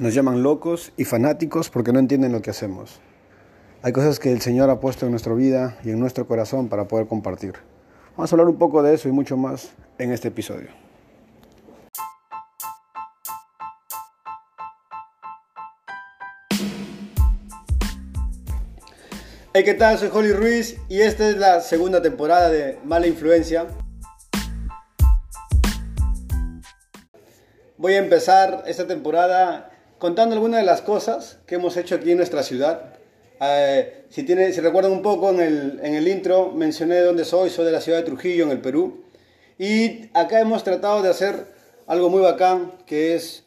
Nos llaman locos y fanáticos porque no entienden lo que hacemos. Hay cosas que el Señor ha puesto en nuestra vida y en nuestro corazón para poder compartir. Vamos a hablar un poco de eso y mucho más en este episodio. Hey, ¿qué tal? Soy Holly Ruiz y esta es la segunda temporada de Mala Influencia. Voy a empezar esta temporada contando algunas de las cosas que hemos hecho aquí en nuestra ciudad. Eh, si, recuerdan un poco en el, en el intro, mencioné de dónde soy, soy de la ciudad de Trujillo, en el Perú. Y acá hemos tratado de hacer algo muy bacán, que es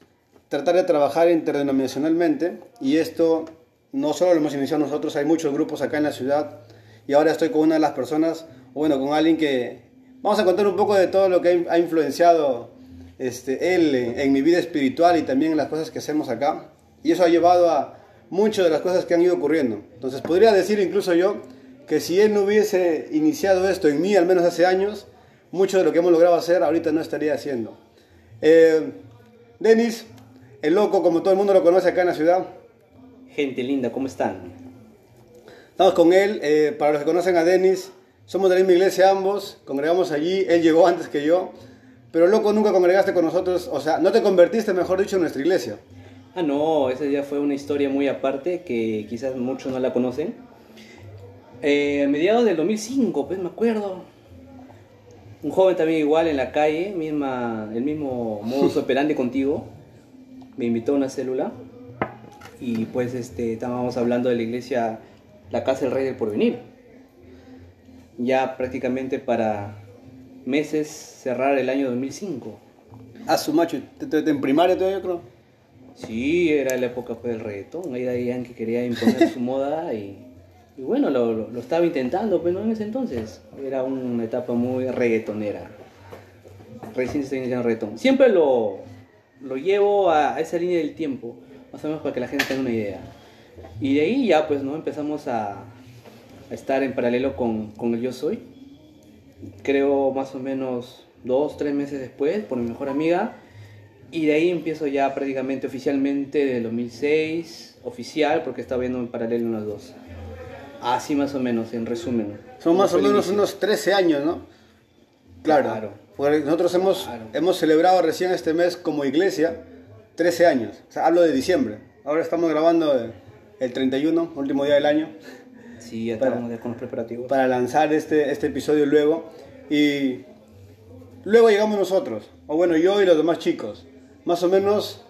tratar de trabajar interdenominacionalmente. Y esto no solo lo hemos iniciado nosotros, hay muchos grupos acá en la ciudad. Y ahora estoy con una de las personas, bueno, con alguien que vamos a contar un poco de todo lo que ha influenciado este, Él en, mi vida espiritual y también en las cosas que hacemos acá. Y eso ha llevado a muchas de las cosas que han ido ocurriendo. Entonces podría decir incluso yo que si Él no hubiese iniciado esto en mí, al menos hace años, mucho de lo que hemos logrado hacer ahorita no estaría haciendo. Eh, Denis, el loco, como todo el mundo lo conoce acá en la ciudad. Gente linda, ¿cómo están? Estamos con él, eh, para los que conocen a Denis, somos de la misma iglesia ambos, congregamos allí, él llegó antes que yo, pero loco, nunca congregaste con nosotros, o sea, no te convertiste, mejor dicho, en nuestra iglesia. Ah, no, esa ya fue una historia muy aparte que quizás muchos no la conocen. Eh, a mediados del 2005, pues me acuerdo. Un joven también igual en la calle, misma, el mismo modus operandi contigo, me invitó a una célula y pues este, estábamos hablando de la iglesia La Casa del Rey del Porvenir. Ya prácticamente para meses cerrar el año 2005. A su macho, en primaria todavía creo. Sí, era la época pues, del reggaetón, ahí Daddy que quería imponer su moda y, y bueno, lo, lo, estaba intentando, pero no en ese entonces. Era una etapa muy reggaetonera. Recién se iniciando reggaetón. Siempre lo, lo llevo a, esa línea del tiempo, más o menos para que la gente tenga una idea. Y de ahí ya pues no empezamos a, a estar en paralelo con, con el Yo Soy creo más o menos dos, tres meses después, por mi mejor amiga. Y de ahí empiezo ya prácticamente oficialmente del 2006, oficial, porque estaba viendo en paralelo unos dos. Así más o menos, en resumen. Son más o menos unos 13 años, ¿no? Claro. Porque nosotros hemos, hemos celebrado recién este mes como iglesia 13 años. O sea, hablo de diciembre. Ahora estamos grabando el 31, último día del año. Sí, ya estamos con los preparativos. Para lanzar este, este episodio luego. Y luego llegamos nosotros, o bueno, yo y los demás chicos, más o menos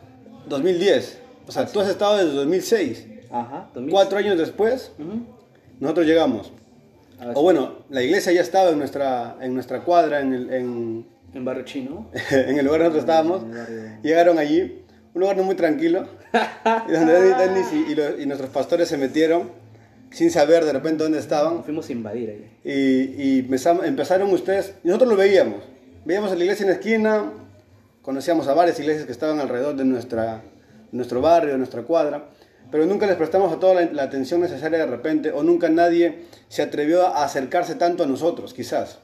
2010. O sea, tú has estado desde 2006. Ajá, Cuatro años después, nosotros llegamos. o bueno, la iglesia ya estaba en nuestra, en nuestra cuadra, en el... En, en Barrio Chino. en el lugar donde nosotros estábamos. Llegaron allí, un lugar muy tranquilo, y donde Dennis y, y nuestros pastores se metieron sin saber de repente dónde estaban. fuimos a invadir ahí. Y, y empezaron ustedes, y nosotros lo veíamos. Veíamos a la iglesia en la esquina, conocíamos a varias iglesias que estaban alrededor de nuestra, nuestro barrio, de nuestra cuadra, pero nunca les prestamos a toda la, atención necesaria de repente, o nunca nadie se atrevió a acercarse tanto a nosotros, quizás.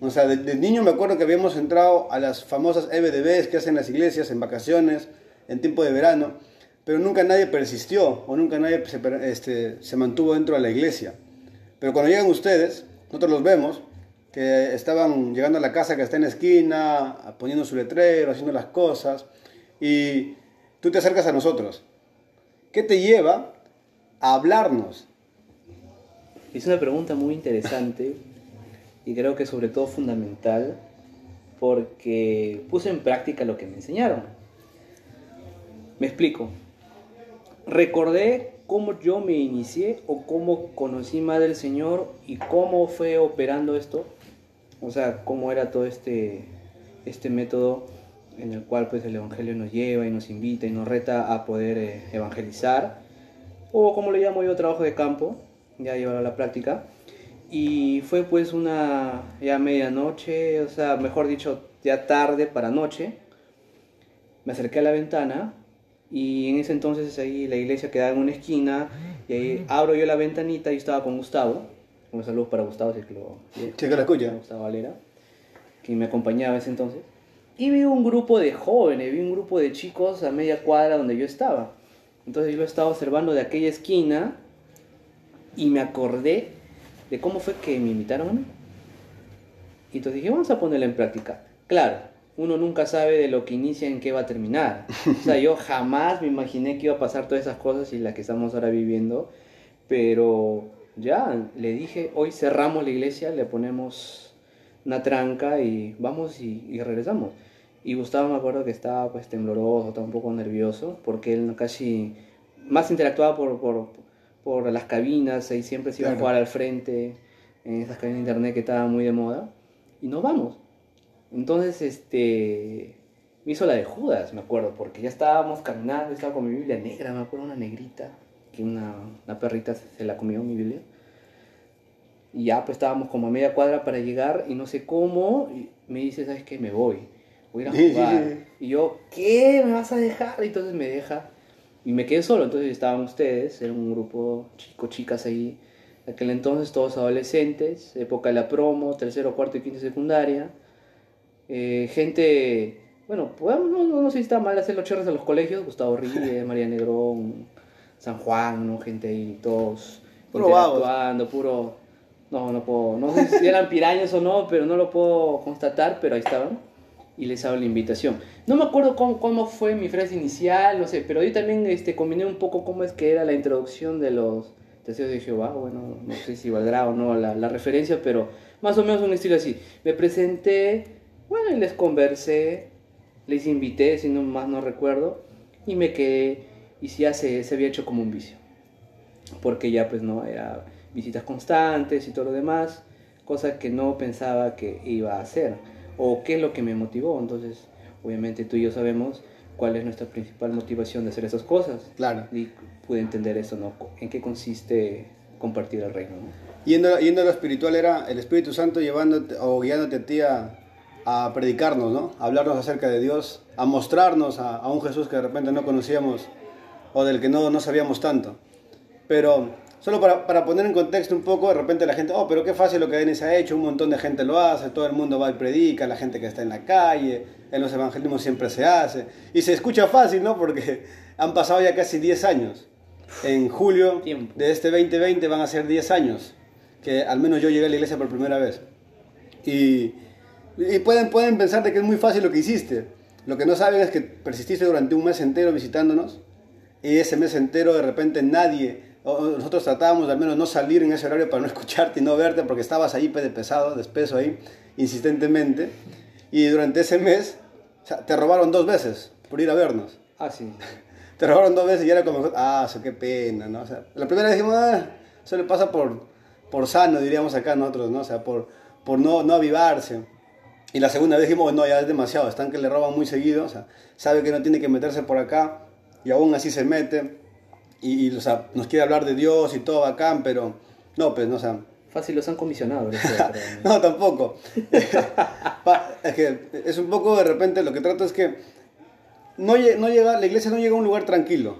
O sea, de, de niño me acuerdo que habíamos entrado a las famosas EBDBs que hacen las iglesias en vacaciones, en tiempo de verano, pero nunca nadie persistió o nunca nadie se, este, se mantuvo dentro de la iglesia. Pero cuando llegan ustedes, nosotros los vemos, que estaban llegando a la casa que está en la esquina, poniendo su letrero, haciendo las cosas, y tú te acercas a nosotros. ¿Qué te lleva a hablarnos? Es una pregunta muy interesante y creo que sobre todo fundamental porque puse en práctica lo que me enseñaron. Me explico recordé cómo yo me inicié o cómo conocí más del Señor y cómo fue operando esto, o sea, cómo era todo este, este método en el cual pues el Evangelio nos lleva y nos invita y nos reta a poder eh, evangelizar, o como le llamo yo, trabajo de campo, ya llevarlo a la práctica. Y fue pues una ya medianoche, o sea, mejor dicho, ya tarde para noche. Me acerqué a la ventana y en ese entonces ahí la iglesia quedaba en una esquina y ahí abro yo la ventanita y estaba con Gustavo. Un saludo para Gustavo, si que lo... Sí, que la escucha. Gustavo Valera, que me acompañaba ese entonces. Y vi un grupo de jóvenes, vi un grupo de chicos a media cuadra donde yo estaba. Entonces yo estaba observando de aquella esquina y me acordé de cómo fue que me invitaron a mí. Y entonces dije, vamos a ponerlo en práctica. Claro, uno nunca sabe de lo que inicia en qué va a terminar. O sea, yo jamás me imaginé que iba a pasar todas esas cosas y las que estamos ahora viviendo. Pero ya, le dije, hoy cerramos la iglesia, le ponemos una tranca y vamos y, regresamos. Y Gustavo me acuerdo que estaba pues tembloroso, estaba un poco nervioso, porque él casi más interactuaba por, por, por las cabinas y siempre se iba a jugar al frente en esas cabinas de internet que estaban muy de moda. Y nos vamos. Entonces, este, me hizo la de Judas, me acuerdo, porque ya estábamos caminando, estaba con mi Biblia negra, me acuerdo, una negrita, que una, una perrita se, la comió mi Biblia. Y ya, pues estábamos como a media cuadra para llegar y no sé cómo, y me dice, ¿sabes qué? Me voy, voy a ir a jugar. y yo, ¿qué? ¿Me vas a dejar? Y entonces me deja y me quedé solo. Entonces estaban ustedes, era un grupo chico, chicas ahí. Aquel entonces todos adolescentes, época de la promo, tercero, cuarto y quinto secundaria. Eh, gente, bueno, pues, no, no, sé si está mal hacer los cherres a los colegios, Gustavo Ríos, María Negrón, San Juan, ¿no? gente ahí, todos puro interactuando, puro... No, no puedo, no sé si eran pirañas o no, pero no lo puedo constatar, pero ahí estaban y les hago la invitación. No me acuerdo cómo, cómo, fue mi frase inicial, no sé, pero yo también este, combiné un poco cómo es que era la introducción de los deseos de Jehová, bueno, no sé si valdrá o no la, la referencia, pero más o menos un estilo así. Me presenté, bueno, y les conversé, les invité, si no más no recuerdo, y me quedé, y si ya se, se había hecho como un vicio, porque ya pues no, era visitas constantes y todo lo demás, cosa que no pensaba que iba a hacer, o qué es lo que me motivó, entonces obviamente tú y yo sabemos cuál es nuestra principal motivación de hacer esas cosas. Claro. Y pude entender eso, ¿no? En qué consiste compartir el reino, ¿no? Yendo, yendo a lo espiritual era el Espíritu Santo llevándote o guiándote a ti a, a predicarnos, ¿no? A hablarnos acerca de Dios, a mostrarnos a, un Jesús que de repente no conocíamos o del que no, no sabíamos tanto. Pero solo para, para, poner en contexto un poco, de repente la gente, oh, pero qué fácil lo que Denis ha hecho, un montón de gente lo hace, todo el mundo va y predica, la gente que está en la calle, en los evangelismos siempre se hace. Y se escucha fácil, ¿no? Porque han pasado ya casi 10 años. En julio de este 2020 van a ser 10 años que al menos yo llegué a la iglesia por primera vez. Y y pueden, pueden pensar de que es muy fácil lo que hiciste. Lo que no saben es que persististe durante un mes entero visitándonos y ese mes entero de repente nadie, nosotros tratábamos de al menos no salir en ese horario para no escucharte y no verte porque estabas ahí de pesado, de espeso ahí, insistentemente. Y durante ese mes te robaron dos veces por ir a vernos. Ah, sí. te robaron dos veces y era como, ah, qué pena, ¿no? O sea, la primera vez dijimos, ah, eso le pasa por, por sano, diríamos acá nosotros, ¿no? O sea, por, por no, no avivarse. Y la segunda vez dijimos, no, ya es demasiado, están que le roban muy seguido, o sea, sabe que no tiene que meterse por acá y aún así se mete y, o sea, nos quiere hablar de Dios y todo bacán, pero no, pues, no, o sea... Fácil, los han comisionado. no, tampoco. es que es un poco de repente, lo que trato es que no, no llega, la iglesia no llega a un lugar tranquilo.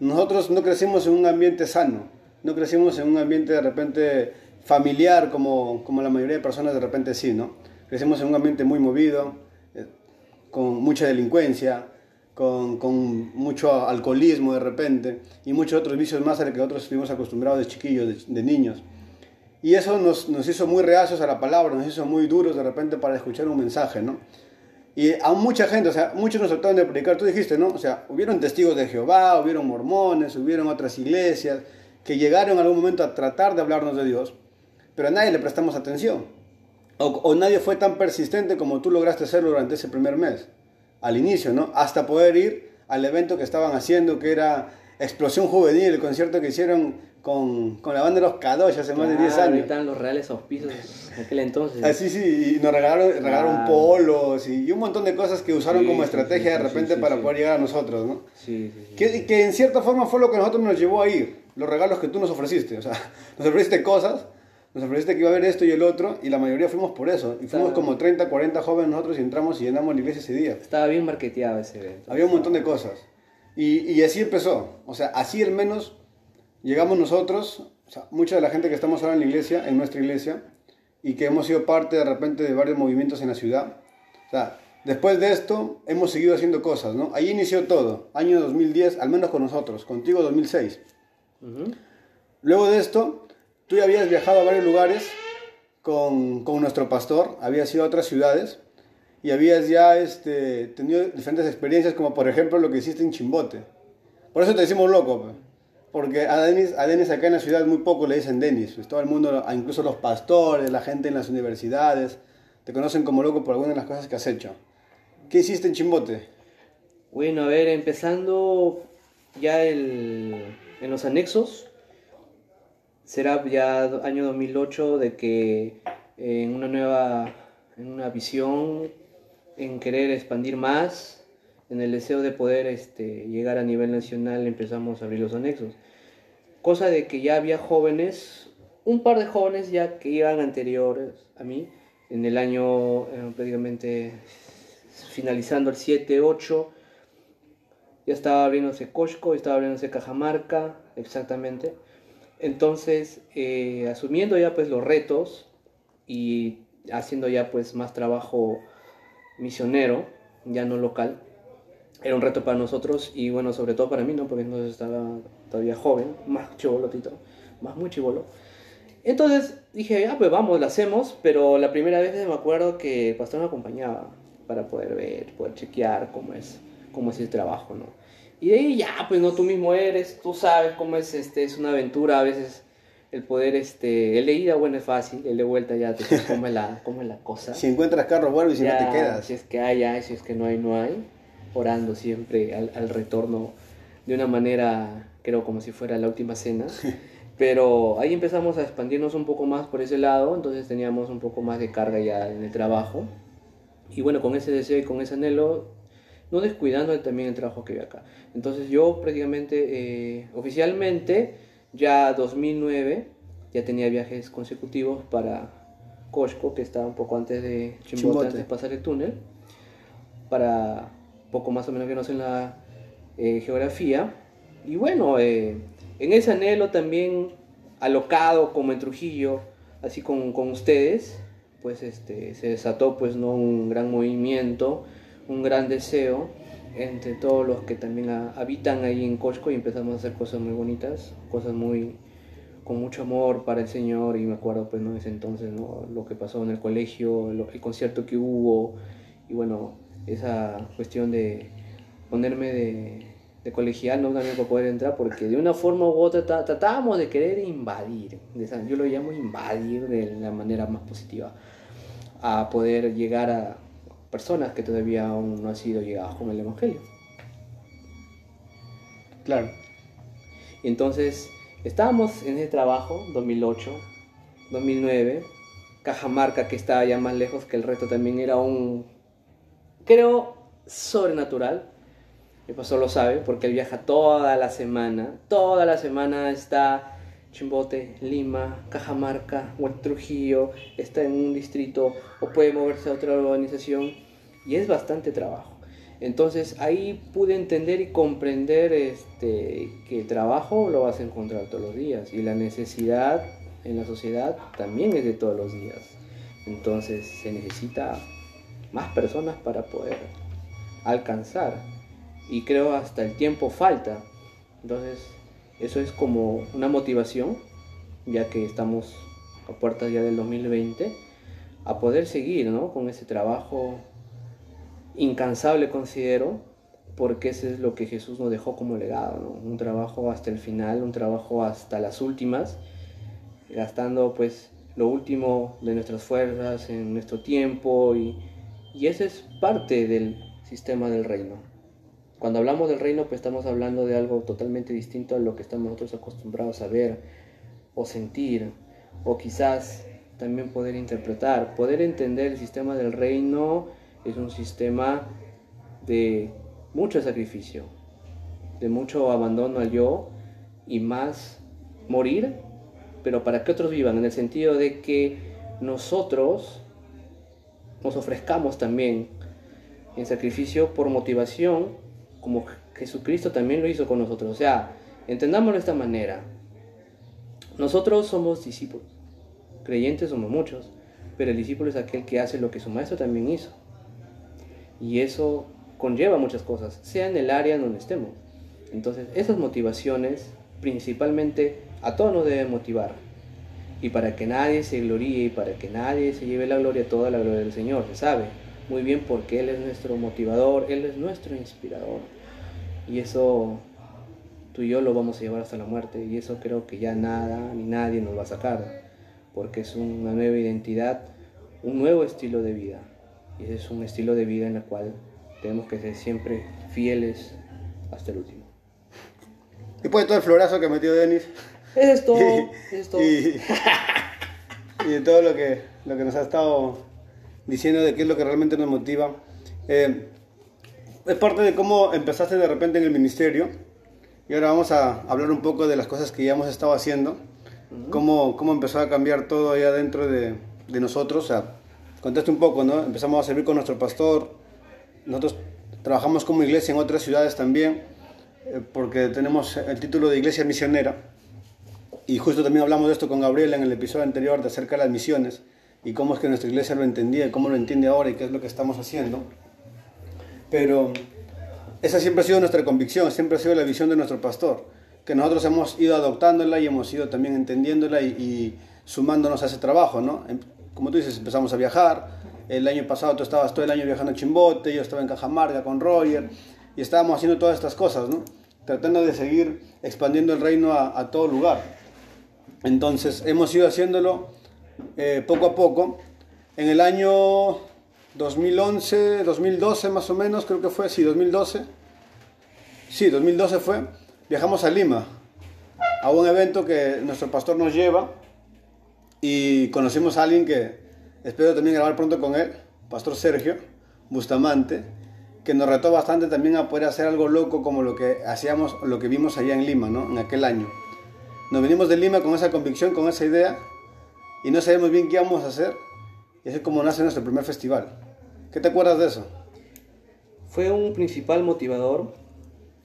Nosotros no crecimos en un ambiente sano, no crecimos en un ambiente de repente familiar como, como la mayoría de personas de repente sí, ¿no? Crecemos en un ambiente muy movido, eh, con mucha delincuencia, con, con, mucho alcoholismo de repente y muchos otros vicios más a los que nosotros estuvimos acostumbrados de chiquillos, de, niños. Y eso nos, nos, hizo muy reacios a la palabra, nos hizo muy duros de repente para escuchar un mensaje, ¿no? Y a mucha gente, o sea, muchos nos trataron de predicar, tú dijiste, ¿no? O sea, hubieron testigos de Jehová, hubieron mormones, hubieron otras iglesias que llegaron en algún momento a tratar de hablarnos de Dios, pero a nadie le prestamos atención. O, nadie fue tan persistente como tú lograste hacerlo durante ese primer mes, al inicio, ¿no? Hasta poder ir al evento que estaban haciendo, que era Explosión Juvenil, el concierto que hicieron con, con la banda de los Kadosh hace más de 10 años. estaban los reales auspicios en aquel entonces. Ah, sí, sí, y nos regalaron, regalaron polos y, un montón de cosas que usaron como estrategia de repente para poder llegar a nosotros, ¿no? Sí, Que, que en cierta forma fue lo que a nosotros nos llevó a ir, los regalos que tú nos ofreciste, o sea, nos ofreciste cosas nos ofreciste que iba a haber esto y el otro, y la mayoría fuimos por eso. Y fuimos como 30, 40 jóvenes nosotros y entramos y llenamos la iglesia ese día. Estaba bien marketeado ese evento. Había un montón de cosas. Y, y así empezó. O sea, así al menos llegamos nosotros, o sea, mucha de la gente que estamos ahora en la iglesia, en nuestra iglesia, y que hemos sido parte de repente de varios movimientos en la ciudad. O sea, Después de esto, hemos seguido haciendo cosas, ¿no? Ahí inició todo, año 2010, al menos con nosotros, contigo 2006. Luego de esto, tú ya habías viajado a varios lugares con, con nuestro pastor, habías ido a otras ciudades y habías ya este, tenido diferentes experiencias, como por ejemplo lo que hiciste en Chimbote. Por eso te decimos loco, porque a Denis, a acá en la ciudad muy poco le dicen Denis, pues todo el mundo, incluso los pastores, la gente en las universidades, te conocen como loco por algunas de las cosas que has hecho. ¿Qué hiciste en Chimbote? Bueno, a ver, empezando ya el, en los anexos, será ya año 2008 de que en una nueva, en una visión, en querer expandir más, en el deseo de poder este, llegar a nivel nacional, empezamos a abrir los anexos. Cosa de que ya había jóvenes, un par de jóvenes ya que iban anteriores a mí, en el año eh, prácticamente finalizando el 7, 8, ya estaba abriéndose Costco, estaba abriéndose Cajamarca, exactamente. Entonces, eh, asumiendo ya pues los retos y haciendo ya pues más trabajo misionero, ya no local, era un reto para nosotros y bueno, sobre todo para mí, ¿no? Porque entonces estaba todavía joven, más chivolotito, más muy chivolo. Entonces dije, ya pues vamos, lo hacemos, pero la primera vez me acuerdo que el pastor me acompañaba para poder ver, poder chequear cómo es, cómo es el trabajo, ¿no? Y de ahí ya, pues no, tú mismo eres, tú sabes cómo es, este, es una aventura a veces el poder, este, el de ida, bueno, es fácil, el de vuelta ya te cómo es la, cómo es la cosa. Si encuentras carro, vuelves y si no te quedas. Si es que hay, hay, si es que no hay, no hay, orando siempre al, al retorno de una manera, creo, como si fuera la última cena. Pero ahí empezamos a expandirnos un poco más por ese lado, entonces teníamos un poco más de carga ya en el trabajo. Y bueno, con ese deseo y con ese anhelo, no descuidando también el trabajo que había acá. Entonces yo prácticamente, eh, oficialmente, ya 2009, ya tenía viajes consecutivos para Cosco, que estaba un poco antes de Chimbote, antes de pasar el túnel, para poco más o menos que no sé en la eh, geografía. Y bueno, eh, en ese anhelo también alocado como en Trujillo, así con, con ustedes, pues este, se desató pues no un gran movimiento, un gran deseo entre todos los que también habitan ahí en Cosco y empezamos a hacer cosas muy bonitas, cosas muy con mucho amor para el Señor y me acuerdo pues no ese entonces ¿no? lo que pasó en el colegio, el concierto que hubo y bueno, esa cuestión de ponerme de, colegial no también para poder entrar porque de una forma u otra tratábamos de querer invadir, yo lo llamo invadir de la manera más positiva a poder llegar a personas que todavía aún no han sido llegadas con el Evangelio. Claro. Entonces estábamos en ese trabajo, 2008, 2009, Cajamarca que estaba ya más lejos que el reto también era un, creo, sobrenatural. Mi pastor lo sabe porque él viaja toda la semana, toda la semana está Chimbote, Lima, Cajamarca o Trujillo, está en un distrito o puede moverse a otra organización y es bastante trabajo. Entonces ahí pude entender y comprender este, que el trabajo lo vas a encontrar todos los días y la necesidad en la sociedad también es de todos los días. Entonces se necesita más personas para poder alcanzar y creo hasta el tiempo falta. Entonces eso es como una motivación, ya que estamos a puertas ya del 2020, a poder seguir con ese trabajo incansable, considero, porque ese es lo que Jesús nos dejó como legado, un trabajo hasta el final, un trabajo hasta las últimas, gastando pues lo último de nuestras fuerzas en nuestro tiempo y, y ese es parte del sistema del reino. Cuando hablamos del reino, pues estamos hablando de algo totalmente distinto a lo que estamos nosotros acostumbrados a ver o sentir, o quizás también poder interpretar. Poder entender el sistema del reino es un sistema de mucho sacrificio, de mucho abandono al yo y más morir, pero para que otros vivan, en el sentido de que nosotros nos ofrezcamos también en sacrificio por motivación como Jesucristo también lo hizo con nosotros. O sea, entendámoslo de esta manera. Nosotros somos discípulos. Creyentes somos muchos, pero el discípulo es aquel que hace lo que su maestro también hizo. Y eso conlleva muchas cosas, sea en el área en donde estemos. Entonces, esas motivaciones, principalmente, a todos nos deben motivar. Y para que nadie se gloríe y para que nadie se lleve la gloria, toda la gloria del Señor, se sabe muy bien porque Él es nuestro motivador, Él es nuestro inspirador. Y eso tú y yo lo vamos a llevar hasta la muerte. Y eso creo que ya nada ni nadie nos va a sacar. Porque es una nueva identidad, un nuevo estilo de vida. Y ese es un estilo de vida en el cual tenemos que ser siempre fieles hasta el último. Después de todo el florazo que metió Denis. Eso es todo. Y, es todo. Y, de todo lo que, lo que nos ha estado diciendo de qué es lo que realmente nos motiva. Eh, es parte de cómo empezaste de repente en el ministerio. Y ahora vamos a hablar un poco de las cosas que ya hemos estado haciendo. cómo, cómo, empezó a cambiar todo allá dentro de, de nosotros. O sea, contaste un poco, ¿no? Empezamos a servir con nuestro pastor. Nosotros trabajamos como iglesia en otras ciudades también, eh, porque tenemos el título de iglesia misionera. Y justo también hablamos de esto con Gabriela en el episodio anterior de acerca de las misiones y cómo es que nuestra iglesia lo entendía y cómo lo entiende ahora y qué es lo que estamos haciendo. Pero esa siempre ha sido nuestra convicción, siempre ha sido la visión de nuestro pastor, que nosotros hemos ido adoptándola y hemos ido también entendiéndola y, sumándonos a ese trabajo, ¿no? Como tú dices, empezamos a viajar, el año pasado tú estabas todo el año viajando a Chimbote, yo estaba en Cajamarca con Roger, y estábamos haciendo todas estas cosas, ¿no? Tratando de seguir expandiendo el reino a, a todo lugar. Entonces, hemos ido haciéndolo eh, poco a poco. En el año 2011, 2012 más o menos, creo que fue, sí, 2012. Sí, 2012 fue. Viajamos a Lima, a un evento que nuestro pastor nos lleva y conocimos a alguien que espero también grabar pronto con él, Pastor Sergio Bustamante, que nos retó bastante también a poder hacer algo loco como lo que hacíamos, lo que vimos allá en Lima, ¿no? En aquel año. Nos venimos de Lima con esa convicción, con esa idea y no sabemos bien qué vamos a hacer. Y así es como nace nuestro primer festival. ¿Qué te acuerdas de eso? Fue un principal motivador,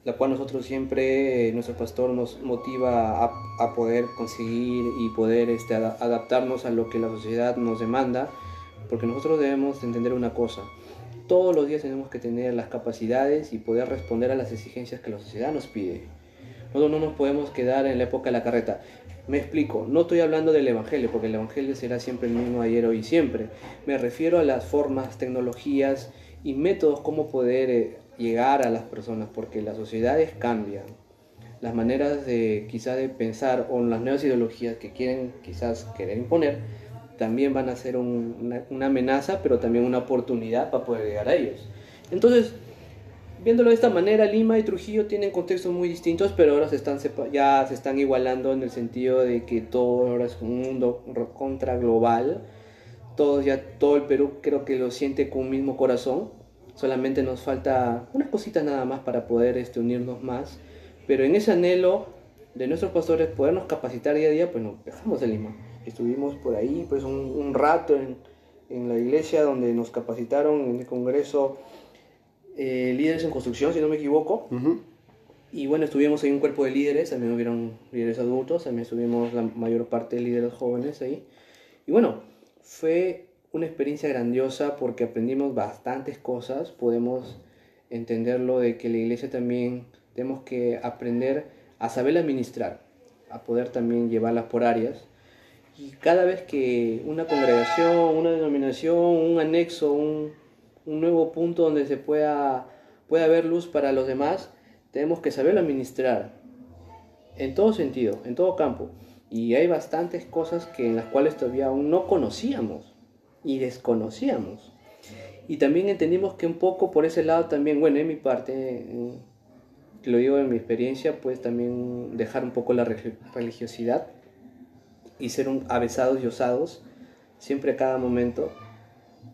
la cual nosotros siempre, nuestro pastor nos motiva a, poder conseguir y poder este, adaptarnos a lo que la sociedad nos demanda, porque nosotros debemos entender una cosa. Todos los días tenemos que tener las capacidades y poder responder a las exigencias que la sociedad nos pide. Nosotros no nos podemos quedar en la época de la carreta. Me explico, no estoy hablando del Evangelio, porque el Evangelio será siempre el mismo ayer, hoy y siempre. Me refiero a las formas, tecnologías y métodos cómo poder eh, llegar a las personas, porque las sociedades cambian. Las maneras de quizás de pensar o las nuevas ideologías que quieren quizás querer imponer también van a ser una, una amenaza, pero también una oportunidad para poder llegar a ellos. Entonces, viéndolo de esta manera, Lima y Trujillo tienen contextos muy distintos, pero ahora se están ya se están igualando en el sentido de que todo ahora es un mundo contra global. Todos ya todo el Perú creo que lo siente con un mismo corazón. Solamente nos falta unas cositas nada más para poder este, unirnos más. Pero en ese anhelo de nuestros pastores podernos capacitar día a día, pues nos dejamos de Lima. Estuvimos por ahí pues un, un rato en, en la iglesia donde nos capacitaron en el congreso eh, líderes en construcción, si no me equivoco. Y bueno, estuvimos ahí un cuerpo de líderes, también hubieron líderes adultos, también estuvimos la mayor parte de líderes jóvenes ahí. Y bueno, fue una experiencia grandiosa porque aprendimos bastantes cosas, podemos entenderlo de que la iglesia también tenemos que aprender a saber administrar, a poder también llevarlas por áreas. Y cada vez que una congregación, una denominación, un anexo, un, un nuevo punto donde se pueda, pueda haber luz para los demás, tenemos que saberlo administrar en todo sentido, en todo campo. Y hay bastantes cosas que en las cuales todavía aún no conocíamos y desconocíamos. Y también entendimos que un poco por ese lado también, bueno, en mi parte, lo digo en mi experiencia, pues también dejar un poco la religiosidad y ser un avesados y osados siempre a cada momento,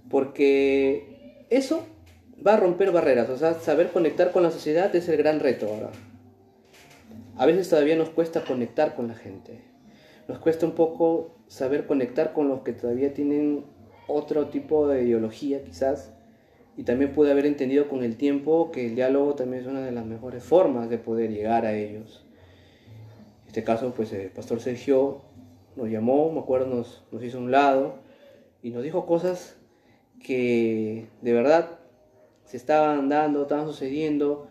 porque eso va a romper barreras, o sea, saber conectar con la sociedad es el gran reto ahora. A veces todavía nos cuesta conectar con la gente. Nos cuesta un poco saber conectar con los que todavía tienen otro tipo de ideología quizás. Y también pude haber entendido con el tiempo que el diálogo también es una de las mejores formas de poder llegar a ellos. En este caso, pues el pastor Sergio nos llamó, me acuerdo, nos, nos hizo un lado y nos dijo cosas que de verdad se estaban dando, estaban sucediendo,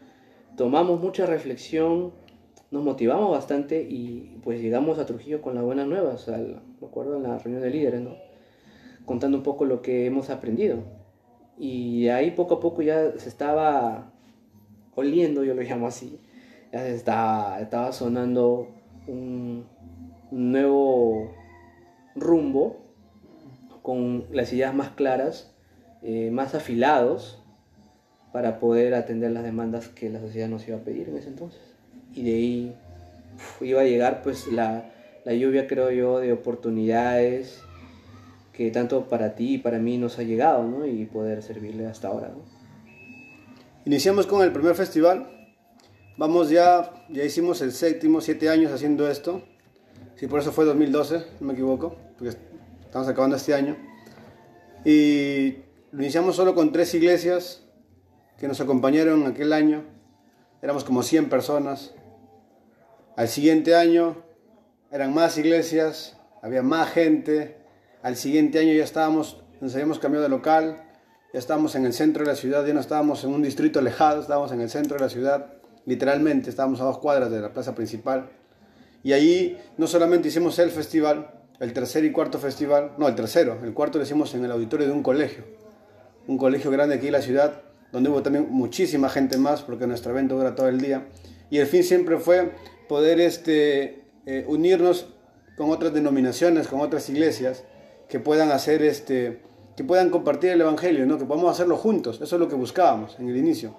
tomamos mucha reflexión, nos motivamos bastante y pues llegamos a Trujillo con las buenas nuevas, me acuerdo en la reunión de líderes, ¿no? Contando un poco lo que hemos aprendido. Y ahí poco a poco ya se estaba oliendo, yo lo llamo así, ya se estaba, sonando un nuevo rumbo con las ideas más claras, eh, más afilados para poder atender las demandas que la sociedad nos iba a pedir en ese entonces. Y de ahí iba a llegar pues la, la lluvia, creo yo, de oportunidades que tanto para ti y para mí nos ha llegado, ¿no? Y poder servirle hasta ahora. Iniciamos con el primer festival. Vamos ya, ya hicimos el séptimo, siete años haciendo esto. Sí, por eso fue 2012, no me equivoco, porque estamos acabando este año. Y lo iniciamos solo con tres iglesias, que nos acompañaron aquel año. Éramos como 100 personas. Al siguiente año eran más iglesias, había más gente. Al siguiente año ya estábamos, nos habíamos cambiado de local, ya estábamos en el centro de la ciudad, ya no estábamos en un distrito alejado, estábamos en el centro de la ciudad, literalmente estábamos a dos cuadras de la plaza principal. Y ahí no solamente hicimos el festival, el tercer y cuarto festival, no, el tercero, el cuarto lo hicimos en el auditorio de un colegio, un colegio grande aquí en la ciudad, donde hubo también muchísima gente más, porque nuestro evento dura todo el día. Y el fin siempre fue poder este, eh, unirnos con otras denominaciones, con otras iglesias, que puedan hacer este, que puedan compartir el evangelio, ¿no? que podamos hacerlo juntos. Eso es lo que buscábamos en el inicio.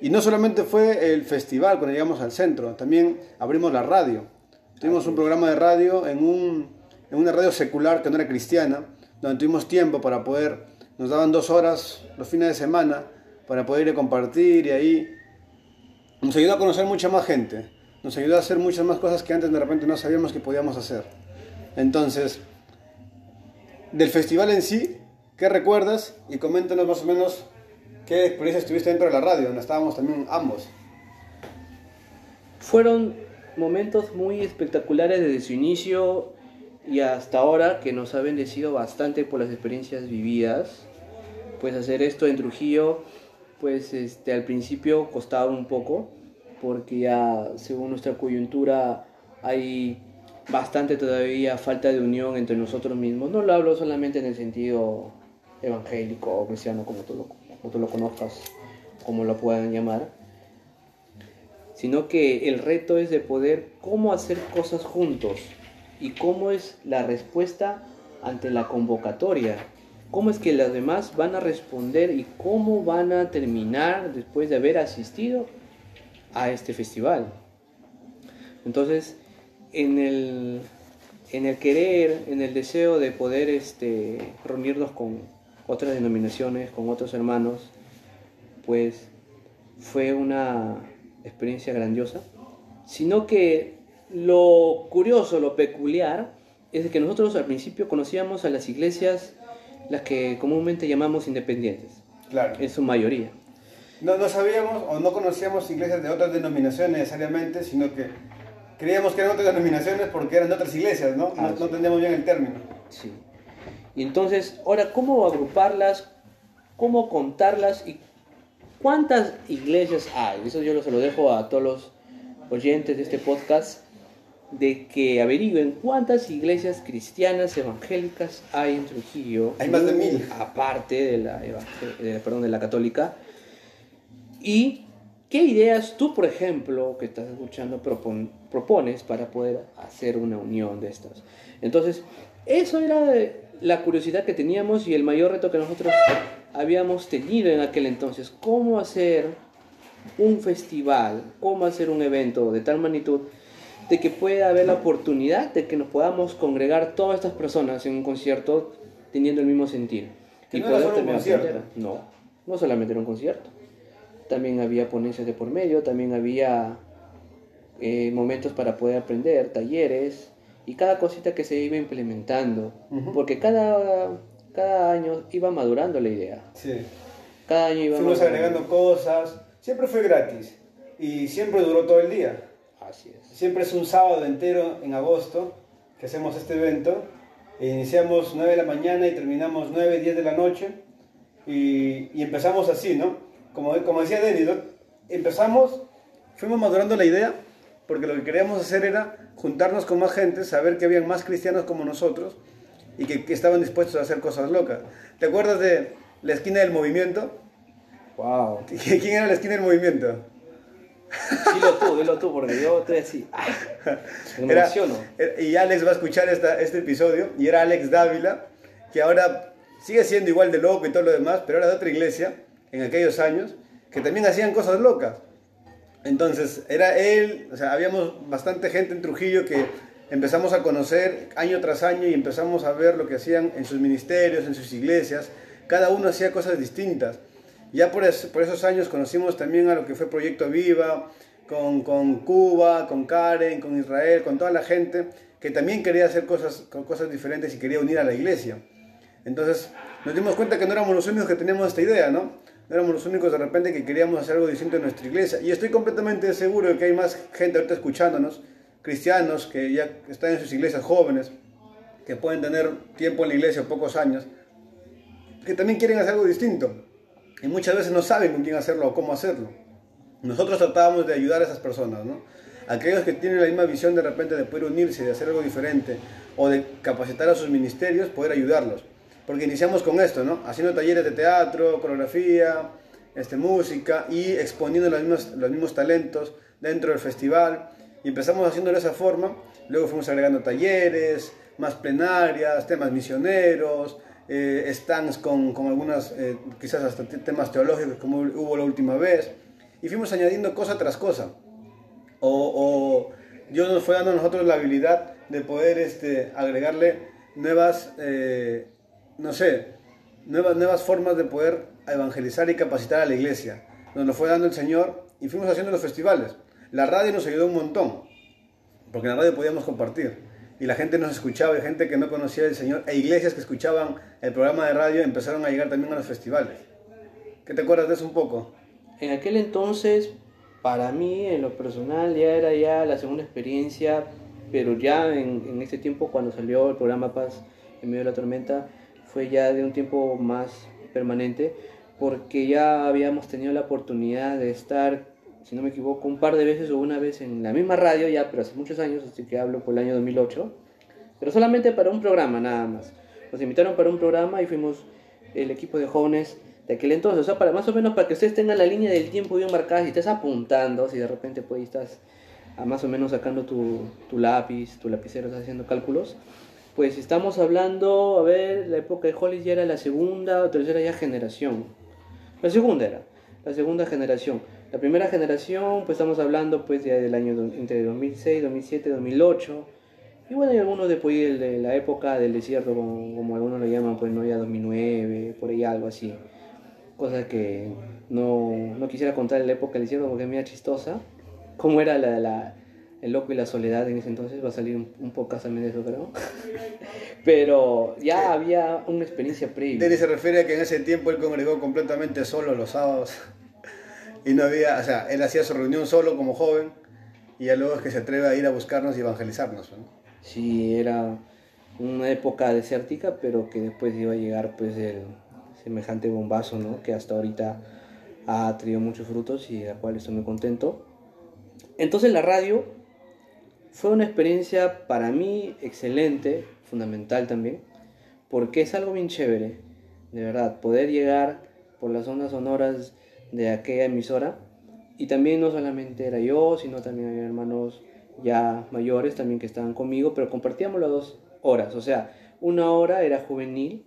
Y no solamente fue el festival cuando llegamos al centro, también abrimos la radio. Tuvimos un programa de radio en, un, en una radio secular que no era cristiana, donde tuvimos tiempo para poder, nos daban dos horas los fines de semana para poder ir a compartir y ahí nos ayudó a conocer mucha más gente, nos ayudó a hacer muchas más cosas que antes de repente no sabíamos que podíamos hacer. Entonces, del festival en sí, ¿qué recuerdas? Y coméntanos más o menos qué experiencia estuviste dentro de la radio, donde estábamos también ambos. Fueron momentos muy espectaculares desde su inicio y hasta ahora que nos ha bendecido bastante por las experiencias vividas. Pues hacer esto en Trujillo pues este, al principio costaba un poco, porque ya según nuestra coyuntura hay bastante todavía falta de unión entre nosotros mismos. No lo hablo solamente en el sentido evangélico o cristiano, como tú lo, como tú lo conozcas, como lo puedan llamar, sino que el reto es de poder cómo hacer cosas juntos y cómo es la respuesta ante la convocatoria cómo es que los demás van a responder y cómo van a terminar después de haber asistido a este festival. Entonces, en el, en el querer, en el deseo de poder este, reunirnos con otras denominaciones, con otros hermanos, pues fue una experiencia grandiosa, sino que lo curioso, lo peculiar, es que nosotros al principio conocíamos a las iglesias las que comúnmente llamamos independientes. Claro. En su mayoría. No, no sabíamos o no conocíamos iglesias de otras denominaciones necesariamente, sino que creíamos que eran otras denominaciones porque eran de otras iglesias, ¿no? no, ah, no entendíamos bien el término. Sí. Y entonces, ahora, ¿cómo agruparlas? ¿Cómo contarlas? ¿Y cuántas iglesias hay? Eso yo se lo dejo a todos los oyentes de este podcast de que averigüen cuántas iglesias cristianas evangélicas hay en Trujillo. Hay más de mil. Aparte de la, perdón, de la católica. Y qué ideas tú, por ejemplo, que estás escuchando, propones para poder hacer una unión de estas. Entonces, eso era la curiosidad que teníamos y el mayor reto que nosotros habíamos tenido en aquel entonces. ¿Cómo hacer un festival? ¿Cómo hacer un evento de tal magnitud? de que pueda haber la oportunidad de que nos podamos congregar todas estas personas en un concierto teniendo el mismo sentir. y no poder un concierto. No, no solamente era un concierto. También había ponencias de por medio, también había eh, momentos para poder aprender, talleres y cada cosita que se iba implementando. Porque cada, cada año iba madurando la idea. Sí. Cada año iba Fuimos agregando cosas. Siempre fue gratis y siempre duró todo el día. Siempre es un sábado entero en agosto que hacemos este evento. Iniciamos 9 de la mañana y terminamos 9, 10 de la noche. Y, y empezamos así, ¿no? Como, como decía Denis, ¿no? empezamos, fuimos madurando la idea, porque lo que queríamos hacer era juntarnos con más gente, saber que habían más cristianos como nosotros y que, que estaban dispuestos a hacer cosas locas. ¿Te acuerdas de la esquina del movimiento? Wow. ¿Quién era la esquina del movimiento? Dilo tú, dilo tú, porque yo estoy así. ah, me Era- emociono. era- y Alex va a escuchar esta, este episodio, y era Alex Dávila, que ahora sigue siendo igual de loco y todo lo demás, pero era de otra iglesia, en aquellos años, que también hacían cosas locas. Entonces, era él, o sea, habíamos bastante gente en Trujillo que empezamos a conocer año tras año y empezamos a ver lo que hacían en sus ministerios, en sus iglesias. Cada uno hacía cosas distintas. Ya por, es- por esos años conocimos también a lo que fue Proyecto Viva, con, Cuba, con Karen, con Israel, con toda la gente que también quería hacer cosas, cosas diferentes y quería unir a la iglesia. Entonces nos dimos cuenta que no éramos los únicos que teníamos esta idea, ¿no? No éramos los únicos de repente que queríamos hacer algo distinto en nuestra iglesia. Y estoy completamente seguro de que hay más gente ahorita escuchándonos, cristianos que ya están en sus iglesias jóvenes, que pueden tener tiempo en la iglesia, pocos años, que también quieren hacer algo distinto. Y muchas veces no saben con quién hacerlo o cómo hacerlo. Nosotros tratábamos de ayudar a esas personas, ¿no? Aquellos que tienen la misma visión de repente de poder unirse, de hacer algo diferente o de capacitar a sus ministerios, poder ayudarlos. Porque iniciamos con esto, ¿no? Haciendo talleres de teatro, coreografía, este, música y exponiendo los mismos, los mismos talentos dentro del festival. Y empezamos haciéndolo de esa forma. Luego fuimos agregando talleres, más plenarias, temas misioneros, eh, stands con, con algunas, eh, quizás hasta te- temas teológicos como hubo la última vez. Y fuimos añadiendo cosa tras cosa. O, o Dios nos fue dando a nosotros la habilidad de poder este, agregarle nuevas, eh, no sé, nuevas, nuevas formas de poder evangelizar y capacitar a la iglesia. Nos lo fue dando el Señor y fuimos haciendo los festivales. La radio nos ayudó un montón, porque en la radio podíamos compartir. Y la gente nos escuchaba, y gente que no conocía al Señor, e iglesias que escuchaban el programa de radio empezaron a llegar también a los festivales. ¿Qué te acuerdas de eso un poco? En aquel entonces, para mí, en lo personal, ya era ya la segunda experiencia, pero ya en, en este tiempo, cuando salió el programa Paz en medio de la tormenta, fue ya de un tiempo más permanente, porque ya habíamos tenido la oportunidad de estar, si no me equivoco, un par de veces o una vez en la misma radio, ya, pero hace muchos años, así que hablo por el año 2008, pero solamente para un programa nada más. Nos invitaron para un programa y fuimos el equipo de jóvenes de aquel entonces, o sea, para más o menos para que ustedes tengan la línea del tiempo bien marcada, si estás apuntando, si de repente pues estás ah, más o menos sacando tu, tu lápiz, tu lapicero, estás haciendo cálculos, pues estamos hablando, a ver, la época de Hollis ya era la segunda o tercera ya generación. La segunda era, la segunda generación. La primera generación, pues estamos hablando pues ya del año entre 2006, 2007, 2008. Y bueno, hay algunos de, el de la época del desierto, como, algunos lo llaman, pues no ya 2009, por ahí algo así. Cosa que no, no quisiera contar la época del desierto porque es media chistosa. Cómo era la, la, el loco y la soledad en ese entonces, va a salir un, un podcast también de eso, creo. Pero ya había una experiencia previa. Denny se refiere a que en ese tiempo él congregó completamente solo los sábados. Y no había, o sea, él hacía su reunión solo como joven. Y ya luego es que se atreve a ir a buscarnos y evangelizarnos. ¿no? Sí, era una época desértica, pero que después iba a llegar pues el semejante bombazo, ¿no? Que hasta ahorita ha traído muchos frutos y de la cual estoy muy contento. Entonces la radio fue una experiencia para mí excelente, fundamental también, porque es algo bien chévere, de verdad, poder llegar por las ondas sonoras de aquella emisora. Y también no solamente era yo, sino también había hermanos ya mayores también que estaban conmigo, pero compartíamos las dos horas. O sea, una hora era juvenil,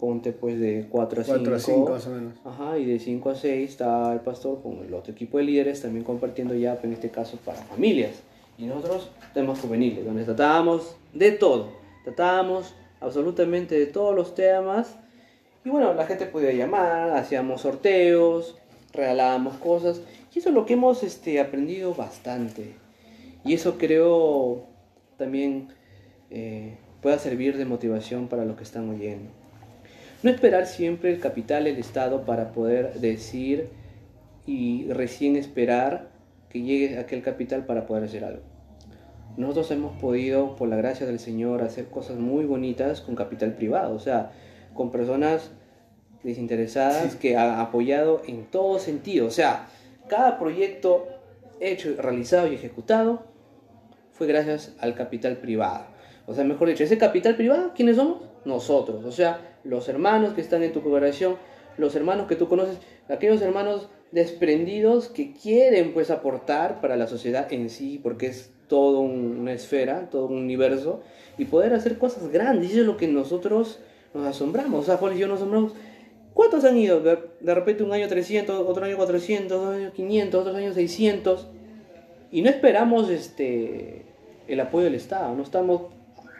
ponte pues de 4 a 5. 4 a 5 más o menos. Ajá, y de 5 a 6 estaba el pastor con el otro equipo de líderes también compartiendo ya, pero en este caso para familias. Y nosotros temas juveniles, donde tratábamos de todo. Tratábamos absolutamente de todos los temas. Y bueno, la gente podía llamar, hacíamos sorteos, regalábamos cosas. Y eso es lo que hemos este, aprendido bastante. Y eso creo también eh, pueda servir de motivación para los que están oyendo. No esperar siempre el capital, el Estado, para poder decir y recién esperar que llegue aquel capital para poder hacer algo. Nosotros hemos podido, por la gracia del Señor, hacer cosas muy bonitas con capital privado, o sea, con personas desinteresadas que ha apoyado en todo sentido. O sea, cada proyecto hecho, realizado y ejecutado fue gracias al capital privado. O sea, mejor dicho, ese capital privado, ¿quiénes somos? Nosotros. O sea, los hermanos que están en tu congregación, los hermanos que tú conoces, aquellos hermanos desprendidos que quieren pues aportar para la sociedad en sí, porque es todo una esfera, todo un universo, y poder hacer cosas grandes. Y eso es lo que nosotros nos asombramos. O sea, Juan y yo nos asombramos. ¿Cuántos han ido? De, repente un año 300, otro año 400, otro año 500, otro año 600. Y no esperamos este, el apoyo del Estado. No estamos,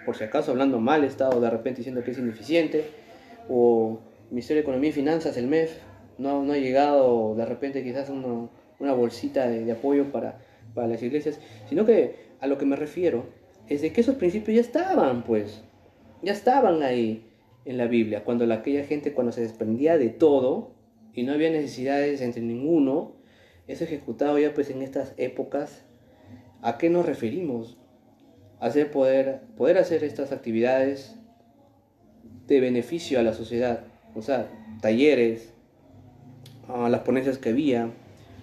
por si acaso, hablando mal Estado, de repente diciendo que es ineficiente. O Ministerio de Economía y Finanzas, el MEF, no, no ha llegado de repente quizás uno, una bolsita de, de apoyo para, para las iglesias. Sino que a lo que me refiero es de que esos principios ya estaban, pues. Ya estaban ahí en la Biblia. Cuando la, aquella gente, cuando se desprendía de todo y no había necesidades entre ninguno, es ejecutado ya pues en estas épocas. ¿A qué nos referimos? Hacer poder, poder hacer estas actividades de beneficio a la sociedad. O sea, talleres, a las ponencias que había,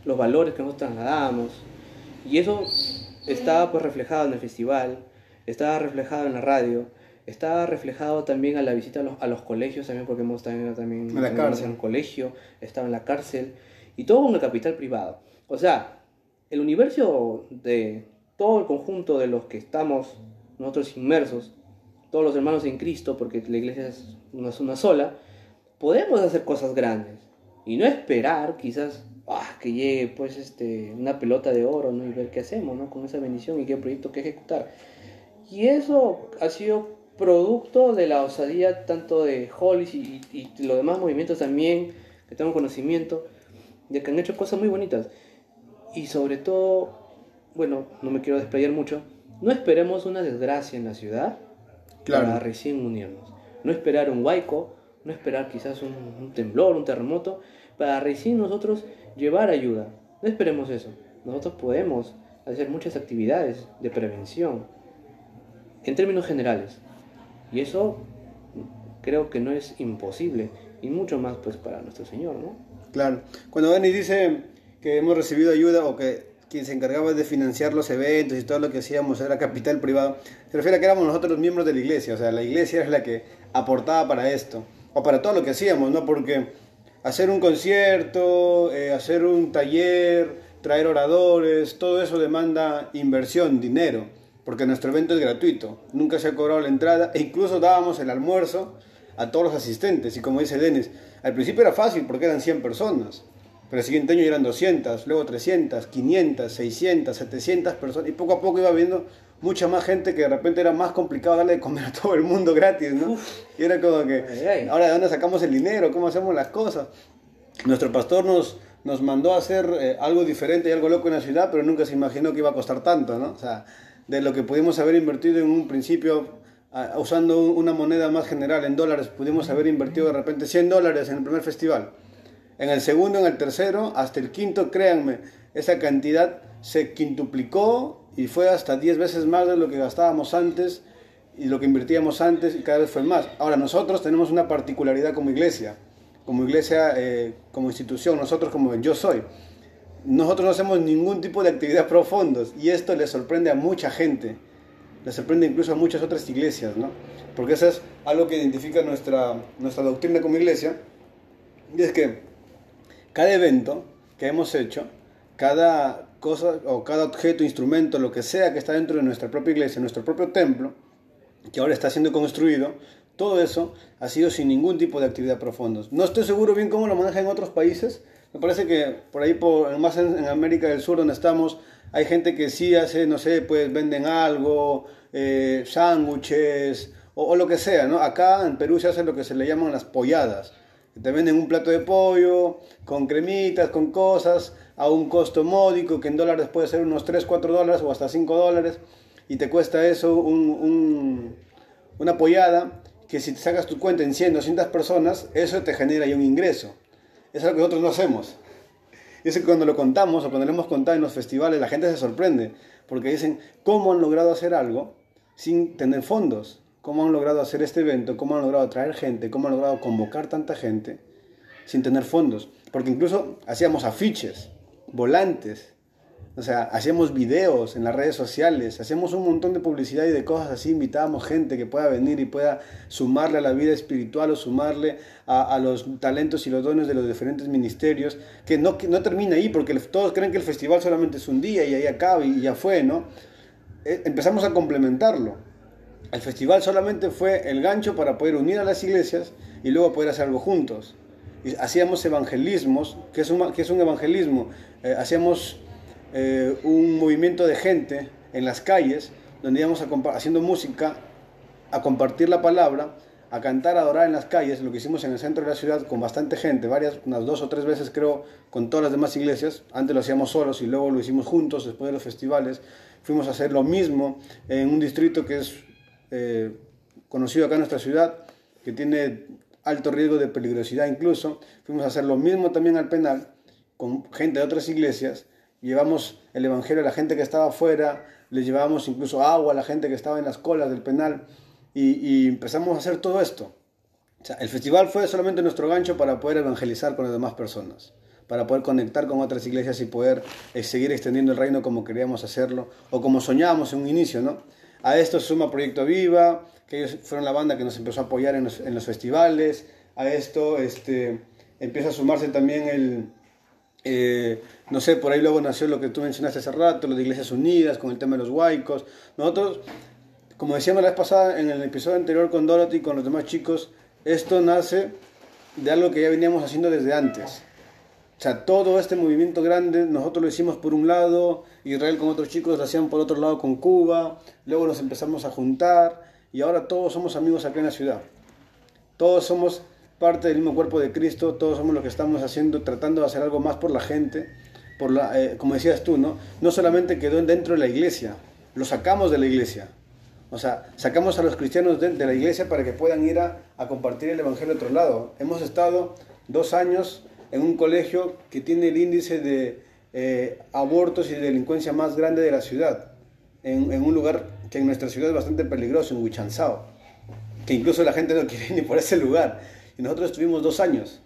los valores que nosotros trasladábamos. Y eso estaba pues reflejado en el festival, estaba reflejado en la radio, estaba reflejado también a la visita a los, a los colegios, también porque hemos también, también En la cárcel. en un colegio, estaba en la cárcel, y todo el capital privado. O sea, el universo de todo el conjunto de los que estamos nosotros inmersos, todos los hermanos en Cristo, porque la iglesia es una, es una sola, podemos hacer cosas grandes y no esperar quizás ah, que llegue pues este una pelota de oro ¿no? y ver qué hacemos ¿no? con esa bendición y qué proyecto que ejecutar y eso ha sido producto de la osadía tanto de Hollis y, y, y los demás movimientos también que tengo conocimiento de que han hecho cosas muy bonitas y sobre todo bueno no me quiero desplayar mucho no esperemos una desgracia en la ciudad Claro. para recién unirnos. No esperar un huaico, no esperar quizás un, un temblor, un terremoto, para recién nosotros llevar ayuda. No esperemos eso. Nosotros podemos hacer muchas actividades de prevención en términos generales. Y eso creo que no es imposible. Y mucho más pues para nuestro Señor, ¿no? Claro. Cuando Denis dice que hemos recibido ayuda o que quien se encargaba de financiar los eventos y todo lo que hacíamos era capital privado, se refiere a que éramos nosotros los miembros de la iglesia. O sea, la iglesia es la que aportaba para esto. O para todo lo que hacíamos, ¿no? Porque hacer un concierto, eh, hacer un taller, traer oradores, todo eso demanda inversión, dinero. Porque nuestro evento es gratuito. Nunca se ha cobrado la entrada e incluso dábamos el almuerzo a todos los asistentes. Y como dice Denis, al principio era fácil porque eran 100 personas. Pero el siguiente año eran 200, luego 300, 500, 600, 700 personas. Y poco a poco iba viendo mucha más gente que de repente era más complicado darle de comer a todo el mundo gratis, ¿no? Y era como que, Ay, ay. ahora de dónde sacamos el dinero, cómo hacemos las cosas. Nuestro pastor nos, nos mandó a hacer eh, algo diferente y algo loco en la ciudad, pero nunca se imaginó que iba a costar tanto, ¿no? O sea, de lo que pudimos haber invertido en un principio, ah, usando un- una moneda más general en dólares, pudimos haber invertido de repente 100 dólares en el primer festival. En el segundo, en el tercero, hasta el quinto, créanme, esa cantidad se quintuplicó y fue hasta 10 veces más de lo que gastábamos antes y lo que invertíamos antes y cada vez fue más. Ahora, nosotros tenemos una particularidad como iglesia, como iglesia, eh, como institución, nosotros como yo soy. Nosotros no hacemos ningún tipo de actividad pro fondos y esto le sorprende a mucha gente, le sorprende incluso a muchas otras iglesias, ¿no? Porque eso es algo que identifica nuestra, nuestra doctrina como iglesia y es que cada evento que hemos hecho, cada cosa o cada objeto, instrumento, lo que sea que está dentro de nuestra propia iglesia, nuestro propio templo, que ahora está siendo construido, todo eso ha sido sin ningún tipo de actividad profundos. No estoy seguro bien cómo lo manejan en otros países. Me parece que por ahí, por, más en, América del Sur donde estamos, hay gente que sí hace, no sé, pues venden algo, eh, sándwiches o, lo que sea, ¿no? Acá en Perú se hace lo que se le llaman las polladas. Te venden un plato de pollo con cremitas, con cosas, a un costo módico, que en dólares puede ser unos 3, 4 dólares o hasta 5 dólares, y te cuesta eso un, un- una pollada, que si te sacas tu cuenta en 100, 200 personas, eso te genera ya un ingreso. Eso es lo que nosotros no hacemos. Y eso que cuando lo contamos o cuando lo hemos contado en los festivales, la gente se sorprende, porque dicen, ¿cómo han logrado hacer algo sin tener fondos? ¿Cómo han logrado hacer este evento? ¿Cómo han logrado traer gente? ¿Cómo han logrado convocar tanta gente sin tener fondos. Porque incluso hacíamos afiches, volantes, o sea, hacíamos videos en las redes sociales, hacíamos un montón de publicidad y de cosas así, invitábamos gente que pueda venir y pueda sumarle a la vida espiritual o sumarle a, los talentos y los dones de los diferentes ministerios, que no, no termina ahí, porque todos creen que el festival solamente es un día y ahí acaba y ya fue, ¿no? E, empezamos a complementarlo. El festival solamente fue el gancho para poder unir a las iglesias y luego poder hacer algo juntos. Y hacíamos evangelismos, que es un, que es un evangelismo, eh, hacíamos eh, un movimiento de gente en las calles, donde íbamos haciendo música, a compartir la palabra, a cantar, a adorar en las calles, lo que hicimos en el centro de la ciudad con bastante gente, varias, unas dos o tres veces creo, con todas las demás iglesias. Antes lo hacíamos solos y luego lo hicimos juntos después de los festivales. Fuimos a hacer lo mismo en un distrito que es eh, conocido acá en nuestra ciudad, que tiene alto riesgo de peligrosidad incluso. Fuimos a hacer lo mismo también al penal con gente de otras iglesias llevamos el Evangelio a la gente que estaba afuera, les llevábamos incluso agua a la gente que estaba en las colas del penal y, empezamos a hacer todo esto. el festival fue solamente nuestro gancho para poder evangelizar con las demás personas, para poder conectar con otras iglesias y poder eh, seguir extendiendo el reino como queríamos hacerlo o como soñábamos en un inicio, ¿no? A esto suma Proyecto Viva, que ellos fueron la banda que nos empezó a apoyar en los, en los festivales. A esto este, empieza a sumarse también el, eh, no sé, por ahí luego nació lo que tú mencionaste hace rato, lo de Iglesias Unidas, con el tema de los huaicos. Nosotros, como decíamos la vez pasada en el episodio anterior con Dorothy y con los demás chicos, esto nace de algo que ya veníamos haciendo desde antes. O sea, todo este movimiento grande, nosotros lo hicimos por un lado, Israel con otros chicos lo hacían por otro lado con Cuba, luego nos empezamos a juntar y ahora todos somos amigos acá en la ciudad. Todos somos parte del mismo cuerpo de Cristo, todos somos los que estamos haciendo, tratando de hacer algo más por la gente, por la, eh, como decías tú, ¿no? No solamente quedó dentro de la iglesia, lo sacamos de la iglesia. O sea, sacamos a los cristianos de, la iglesia para que puedan ir a, compartir el Evangelio a otro lado. Hemos estado dos años en un colegio que tiene el índice de eh, abortos y delincuencia más grande de la ciudad, en, en, un lugar que en nuestra ciudad es bastante peligroso, en Huichanzao, que incluso la gente no quiere ni por ese lugar. Y nosotros estuvimos dos años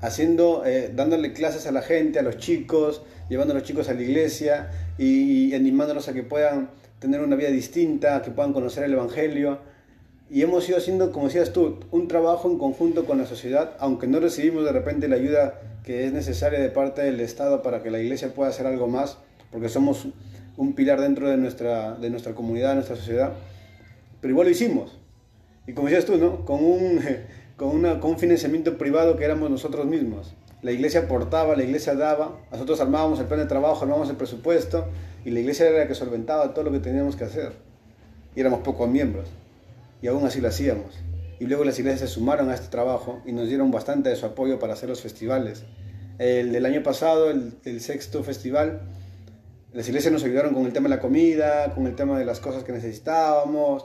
haciendo, eh, dándole clases a la gente, a los chicos, llevando a los chicos a la iglesia y, animándolos a que puedan tener una vida distinta, que puedan conocer el Evangelio. Y hemos ido haciendo, como decías tú, un trabajo en conjunto con la sociedad, aunque no recibimos de repente la ayuda que es necesaria de parte del Estado para que la iglesia pueda hacer algo más, porque somos un pilar dentro de nuestra, de nuestra comunidad, de nuestra sociedad. Pero igual lo hicimos. Y como decías tú, ¿no? Con un con, una, con un financiamiento privado que éramos nosotros mismos. La iglesia aportaba, la iglesia daba, nosotros armábamos el plan de trabajo, armábamos el presupuesto y la iglesia era la que solventaba todo lo que teníamos que hacer. Y éramos pocos miembros y aún así lo hacíamos. Y luego las iglesias se sumaron a este trabajo y nos dieron bastante de su apoyo para hacer los festivales. El del año pasado, el, sexto festival, las iglesias nos ayudaron con el tema de la comida, con el tema de las cosas que necesitábamos,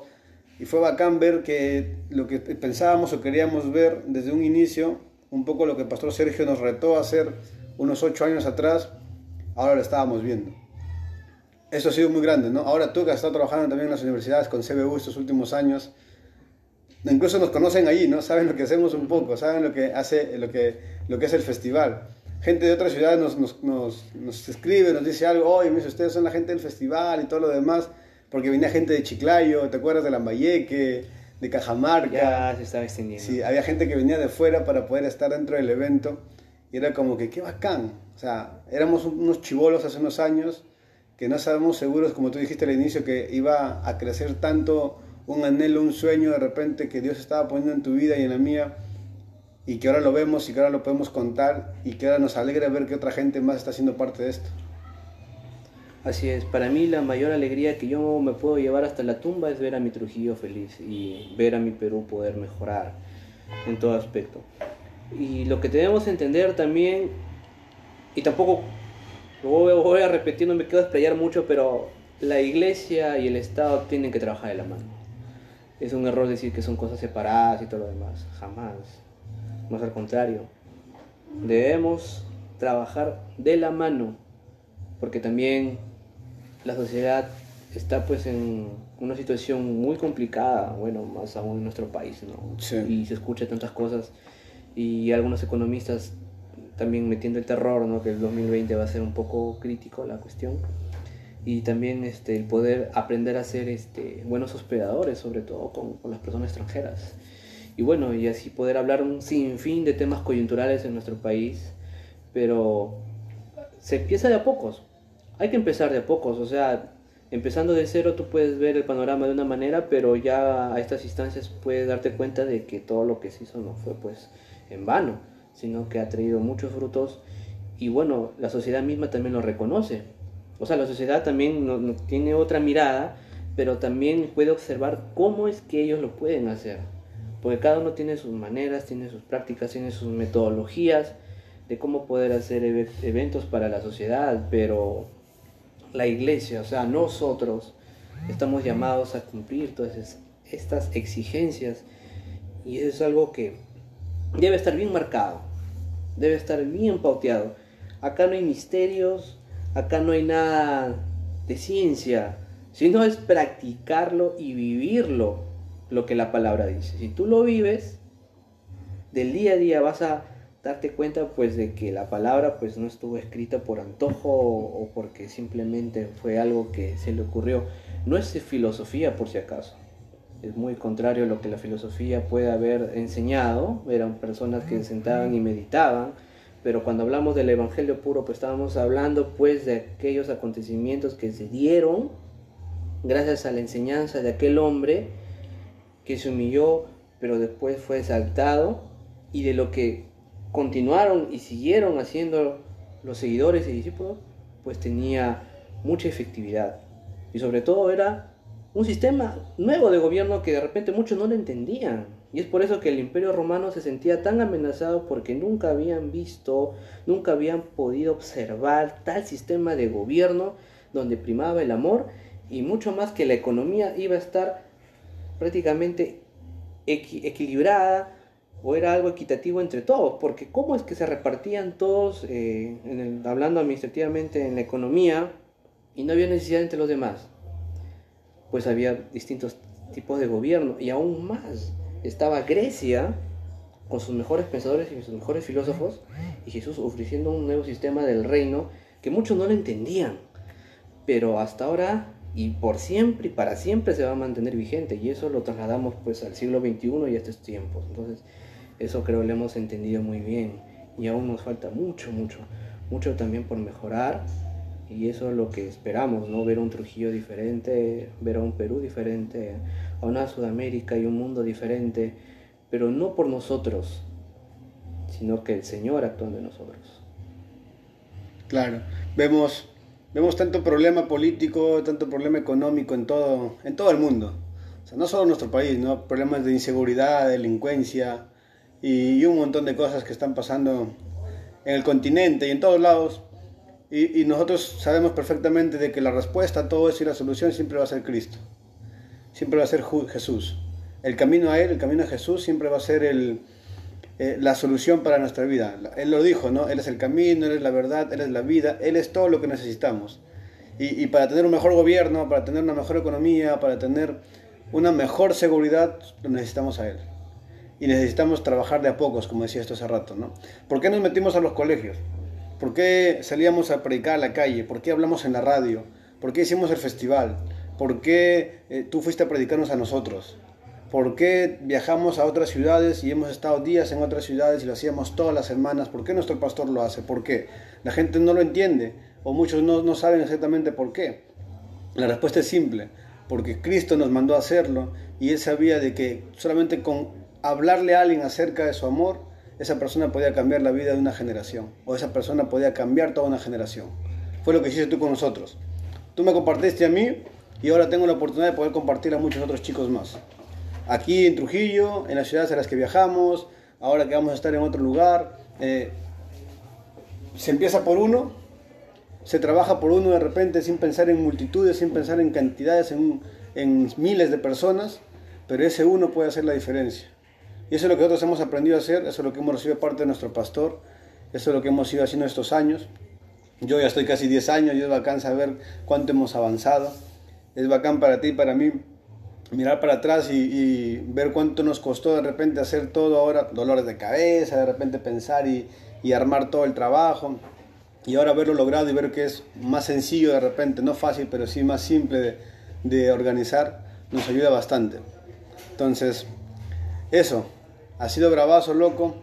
y fue bacán ver que lo que pensábamos o queríamos ver desde un inicio, un poco lo que pastor Sergio nos retó a hacer unos ocho años atrás, ahora lo estábamos viendo. Eso ha sido muy grande, ¿no? Ahora tú que has estado trabajando también en las universidades con CBU estos últimos años, incluso nos conocen allí, ¿no? Saben lo que hacemos un poco, saben lo que hace, lo que, lo que es el festival. Gente de otras ciudades nos, nos, nos, nos escribe, nos dice algo, oye, ustedes son la gente del festival y todo lo demás porque venía gente de Chiclayo, ¿te acuerdas de Lambayeque, de Cajamarca? Ya se estaba extendiendo. Sí, había gente que venía de fuera para poder estar dentro del evento y era como que qué bacán. O sea, éramos unos chivolos hace unos años que no sabemos seguros, como tú dijiste al inicio, que iba a crecer tanto un anhelo, un sueño de repente que Dios estaba poniendo en tu vida y en la mía y que ahora lo vemos y que ahora lo podemos contar y que ahora nos alegra ver que otra gente más está siendo parte de esto. Así es, para mí la mayor alegría que yo me puedo llevar hasta la tumba es ver a mi Trujillo feliz y ver a mi Perú poder mejorar en todo aspecto. Y lo que tenemos que entender también, y tampoco voy a repetir, no me quiero explayar mucho, pero la iglesia y el Estado tienen que trabajar de la mano. Es un error decir que son cosas separadas y todo lo demás, jamás. Más al contrario, debemos trabajar de la mano, porque también la sociedad está pues en una situación muy complicada, bueno, más aún en nuestro país, ¿no? Y se escucha tantas cosas y algunos economistas también metiendo el terror, ¿no? que el 2020 va a ser un poco crítico la cuestión. Y también este, el poder aprender a ser este, buenos hospedadores, sobre todo con, con las personas extranjeras. Y bueno, y así poder hablar un sinfín de temas coyunturales en nuestro país, pero se empieza de a pocos. Hay que empezar de a pocos, o sea, empezando de cero tú puedes ver el panorama de una manera, pero ya a estas instancias puedes darte cuenta de que todo lo que se hizo no fue pues en vano, sino que ha traído muchos frutos y bueno, la sociedad misma también lo reconoce. O sea, la sociedad también no, tiene otra mirada, pero también puede observar cómo es que ellos lo pueden hacer. Porque cada uno tiene sus maneras, tiene sus prácticas, tiene sus metodologías de cómo poder hacer eventos para la sociedad, pero la iglesia, o sea, nosotros estamos llamados a cumplir todas estas exigencias y eso es algo que debe estar bien marcado, debe estar bien pauteado. Acá no hay misterios, acá no hay nada de ciencia, sino es practicarlo y vivirlo lo que la palabra dice. Si tú lo vives, del día a día vas a darte cuenta pues de que la palabra pues no estuvo escrita por antojo o, porque simplemente fue algo que se le ocurrió. No es filosofía por si acaso. Es muy contrario a lo que la filosofía puede haber enseñado. Eran personas que se sentaban y meditaban. Pero cuando hablamos del Evangelio puro, pues estábamos hablando pues de aquellos acontecimientos que se dieron gracias a la enseñanza de aquel hombre que se humilló, pero después fue exaltado, y de lo que continuaron y siguieron haciendo los seguidores y discípulos, pues tenía mucha efectividad. Y sobre todo era un sistema nuevo de gobierno que de repente muchos no lo entendían. Y es por eso que el imperio romano se sentía tan amenazado porque nunca habían visto, nunca habían podido observar tal sistema de gobierno donde primaba el amor y mucho más que la economía iba a estar prácticamente equilibrada, o era algo equitativo entre todos, porque cómo es que se repartían todos, eh, hablando administrativamente en la economía, y no había necesidad entre los demás. Pues había distintos tipos de gobierno, y aún más, estaba Grecia con sus mejores pensadores y sus mejores filósofos, y Jesús ofreciendo un nuevo sistema del reino que muchos no lo entendían, pero hasta ahora y por siempre y para siempre se va a mantener vigente y eso lo trasladamos pues al siglo XXI y a estos tiempos. Entonces, eso creo lo hemos entendido muy bien y aún nos falta mucho, mucho, mucho también por mejorar y eso es lo que esperamos, ¿no? Ver un Trujillo diferente, ver a un Perú diferente, a una Sudamérica y un mundo diferente, pero no por nosotros, sino que el Señor actuando en nosotros. Claro, vemos, vemos tanto problema político, tanto problema económico en todo, en todo el mundo. O sea, no solo en nuestro país, ¿no? Problemas de inseguridad, delincuencia, y, un montón de cosas que están pasando en el continente y en todos lados. Y, nosotros sabemos perfectamente de que la respuesta a todo eso y la solución siempre va a ser Cristo. Siempre va a ser Jesús. El camino a Él, el camino a Jesús siempre va a ser el, eh, la solución para nuestra vida. Él lo dijo, ¿no? Él es el camino, Él es la verdad, Él es la vida, Él es todo lo que necesitamos. Y, y para tener un mejor gobierno, para tener una mejor economía, para tener una mejor seguridad, lo necesitamos a Él y necesitamos trabajar de a pocos, como decía esto hace rato, ¿no? ¿Por qué nos metimos a los colegios? ¿Por qué salíamos a predicar a la calle? ¿Por qué hablamos en la radio? ¿Por qué hicimos el festival? ¿Por qué eh, tú fuiste a predicarnos a nosotros? ¿Por qué viajamos a otras ciudades y hemos estado días en otras ciudades y lo hacíamos todas las semanas? ¿Por qué nuestro pastor lo hace? ¿Por qué? La gente no lo entiende o muchos no, no saben exactamente por qué. La respuesta es simple, porque Cristo nos mandó a hacerlo y Él sabía de que solamente con hablarle a alguien acerca de su amor, esa persona podía cambiar la vida de una generación, o esa persona podía cambiar toda una generación. Fue lo que hiciste tú con nosotros. Tú me compartiste a mí y ahora tengo la oportunidad de poder compartir a muchos otros chicos más. Aquí en Trujillo, en las ciudades a las que viajamos, ahora que vamos a estar en otro lugar, eh, se empieza por uno, se trabaja por uno de repente sin pensar en multitudes, sin pensar en cantidades, en, en miles de personas, pero ese uno puede hacer la diferencia. Y eso es lo que nosotros hemos aprendido a hacer, eso es lo que hemos recibido parte de nuestro pastor, eso es lo que hemos ido haciendo estos años. Yo ya estoy casi 10 años y es bacán saber cuánto hemos avanzado. Es bacán para ti y para mí mirar para atrás y, ver cuánto nos costó de repente hacer todo ahora, dolores de cabeza, de repente pensar y, armar todo el trabajo. Y ahora verlo logrado y ver que es más sencillo de repente, no fácil, pero sí más simple de organizar, nos ayuda bastante. Entonces, eso, ha sido bravazo, loco,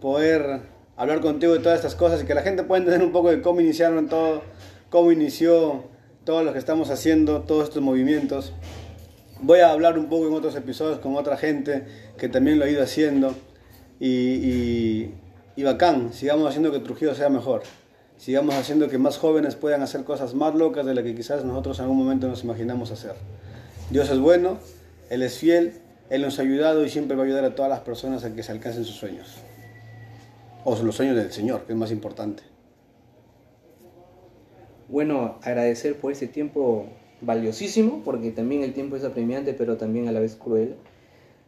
poder hablar contigo de todas estas cosas y que la gente pueda entender un poco de cómo iniciaron todo, cómo inició todo lo que estamos haciendo, todos estos movimientos. Voy a hablar un poco en otros episodios con otra gente que también lo ha ido haciendo y, y, y bacán, sigamos haciendo que Trujillo sea mejor, sigamos haciendo que más jóvenes puedan hacer cosas más locas de las que quizás nosotros en algún momento nos imaginamos hacer. Dios es bueno, Él es fiel, Él nos ha ayudado y siempre va a ayudar a todas las personas a que se alcancen sus sueños. O los sueños del Señor, que es más importante. Bueno, agradecer por este tiempo valiosísimo, porque también el tiempo es apremiante, pero también a la vez cruel.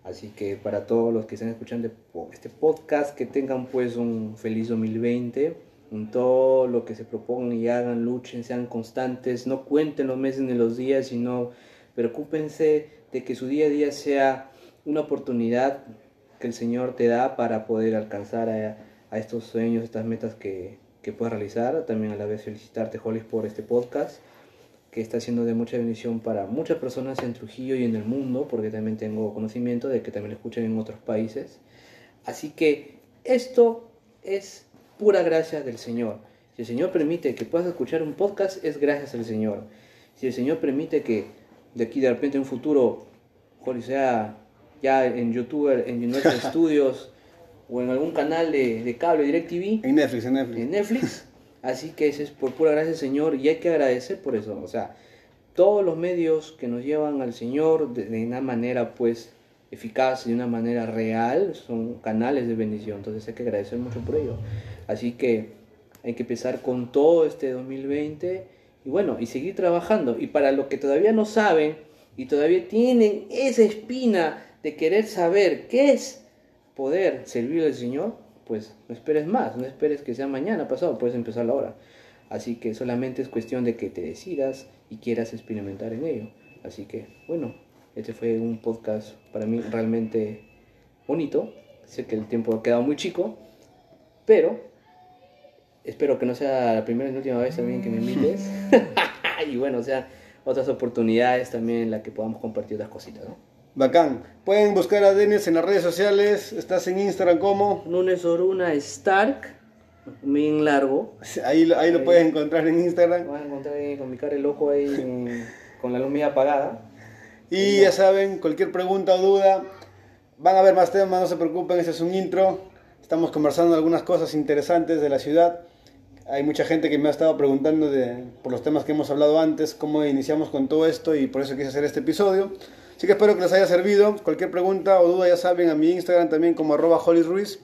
Así que para todos los que estén escuchando este podcast, que tengan pues un feliz 2020, en todo lo que se propongan y hagan, luchen, sean constantes, no cuenten los meses ni los días, sino preocúpense de que su día a día sea una oportunidad que el Señor te da para poder alcanzar a, estos sueños, estas metas que, que puedas realizar. También a la vez felicitarte, Hollis, por este podcast que está siendo de mucha bendición para muchas personas en Trujillo y en el mundo, porque también tengo conocimiento de que también lo escuchan en otros países. Así que esto es pura gracia del Señor. Si el Señor permite que puedas escuchar un podcast, es gracias al Señor. Si el Señor permite que de aquí de repente en un futuro, Hollis sea ya en YouTube, en Universal Studios, o en algún canal de, de cable, DirecTV. En Netflix, en Netflix. En Netflix. Así que ese es por pura gracia del Señor y hay que agradecer por eso. O sea, todos los medios que nos llevan al Señor de, de una manera pues eficaz, de una manera real, son canales de bendición. Entonces hay que agradecer mucho por ello. Así que hay que empezar con todo este 2020 y bueno, y seguir trabajando. Y para los que todavía no saben y todavía tienen esa espina de querer saber qué es poder servir al Señor, pues no esperes más, no esperes que sea mañana, pasado, puedes empezar ahora. Así que solamente es cuestión de que te decidas y quieras experimentar en ello. Así que, bueno, este fue un podcast para mí realmente bonito. Sé que el tiempo ha quedado muy chico, pero espero que no sea la primera y última vez también que me invites. y bueno, o sea, otras oportunidades también en las que podamos compartir otras cositas, ¿no? Bacán. Pueden buscar a Denis en las redes sociales. Estás en Instagram como. Nunes Oruna Stark. Bien largo. Ahí, ahí lo puedes encontrar en Instagram. Vas a encontrar ahí con mi cara de loco ahí en- con la luz media apagada. Y ya saben, cualquier pregunta o duda, van a haber más temas, no se preocupen, este es un intro. Estamos conversando algunas cosas interesantes de la ciudad. Hay mucha gente que me ha estado preguntando de, por los temas que hemos hablado antes, cómo iniciamos con todo esto y por eso quise hacer este episodio. Así que espero que les haya servido. Cualquier pregunta o duda ya saben a mi Instagram también como arroba Ruiz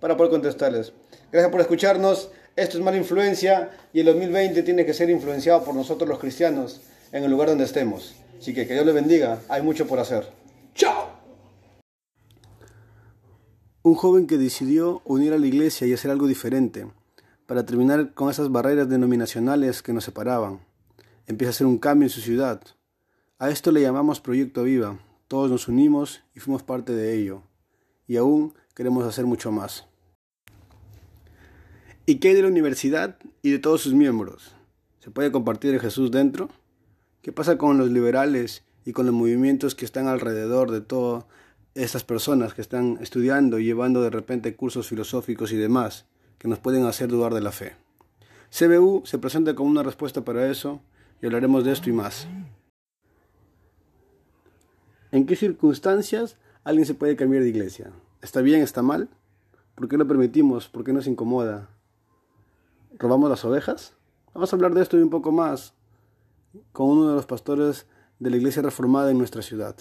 para poder contestarles. Gracias por escucharnos. Esto es Mala Influencia y el 2020 tiene que ser influenciado por nosotros los cristianos en el lugar donde estemos. Así que que Dios les bendiga. Hay mucho por hacer. ¡Chao! Un joven que decidió unir a la iglesia y hacer algo diferente para terminar con esas barreras denominacionales que nos separaban. Empieza a hacer un cambio en su ciudad. A esto le llamamos Proyecto Viva. Todos nos unimos y fuimos parte de ello. Y aún queremos hacer mucho más. ¿Y qué hay de la universidad y de todos sus miembros? ¿Se puede compartir Jesús dentro? ¿Qué pasa con los liberales y con los movimientos que están alrededor de todas estas personas que están estudiando y llevando de repente cursos filosóficos y demás que nos pueden hacer dudar de la fe? CBU se presenta como una respuesta para eso y hablaremos de esto y más. ¿En qué circunstancias alguien se puede cambiar de iglesia? ¿Está bien? ¿Está mal? ¿Por qué lo permitimos? ¿Por qué nos incomoda? ¿Robamos las ovejas? Vamos a hablar de esto un poco más con uno de los pastores de la iglesia reformada en nuestra ciudad.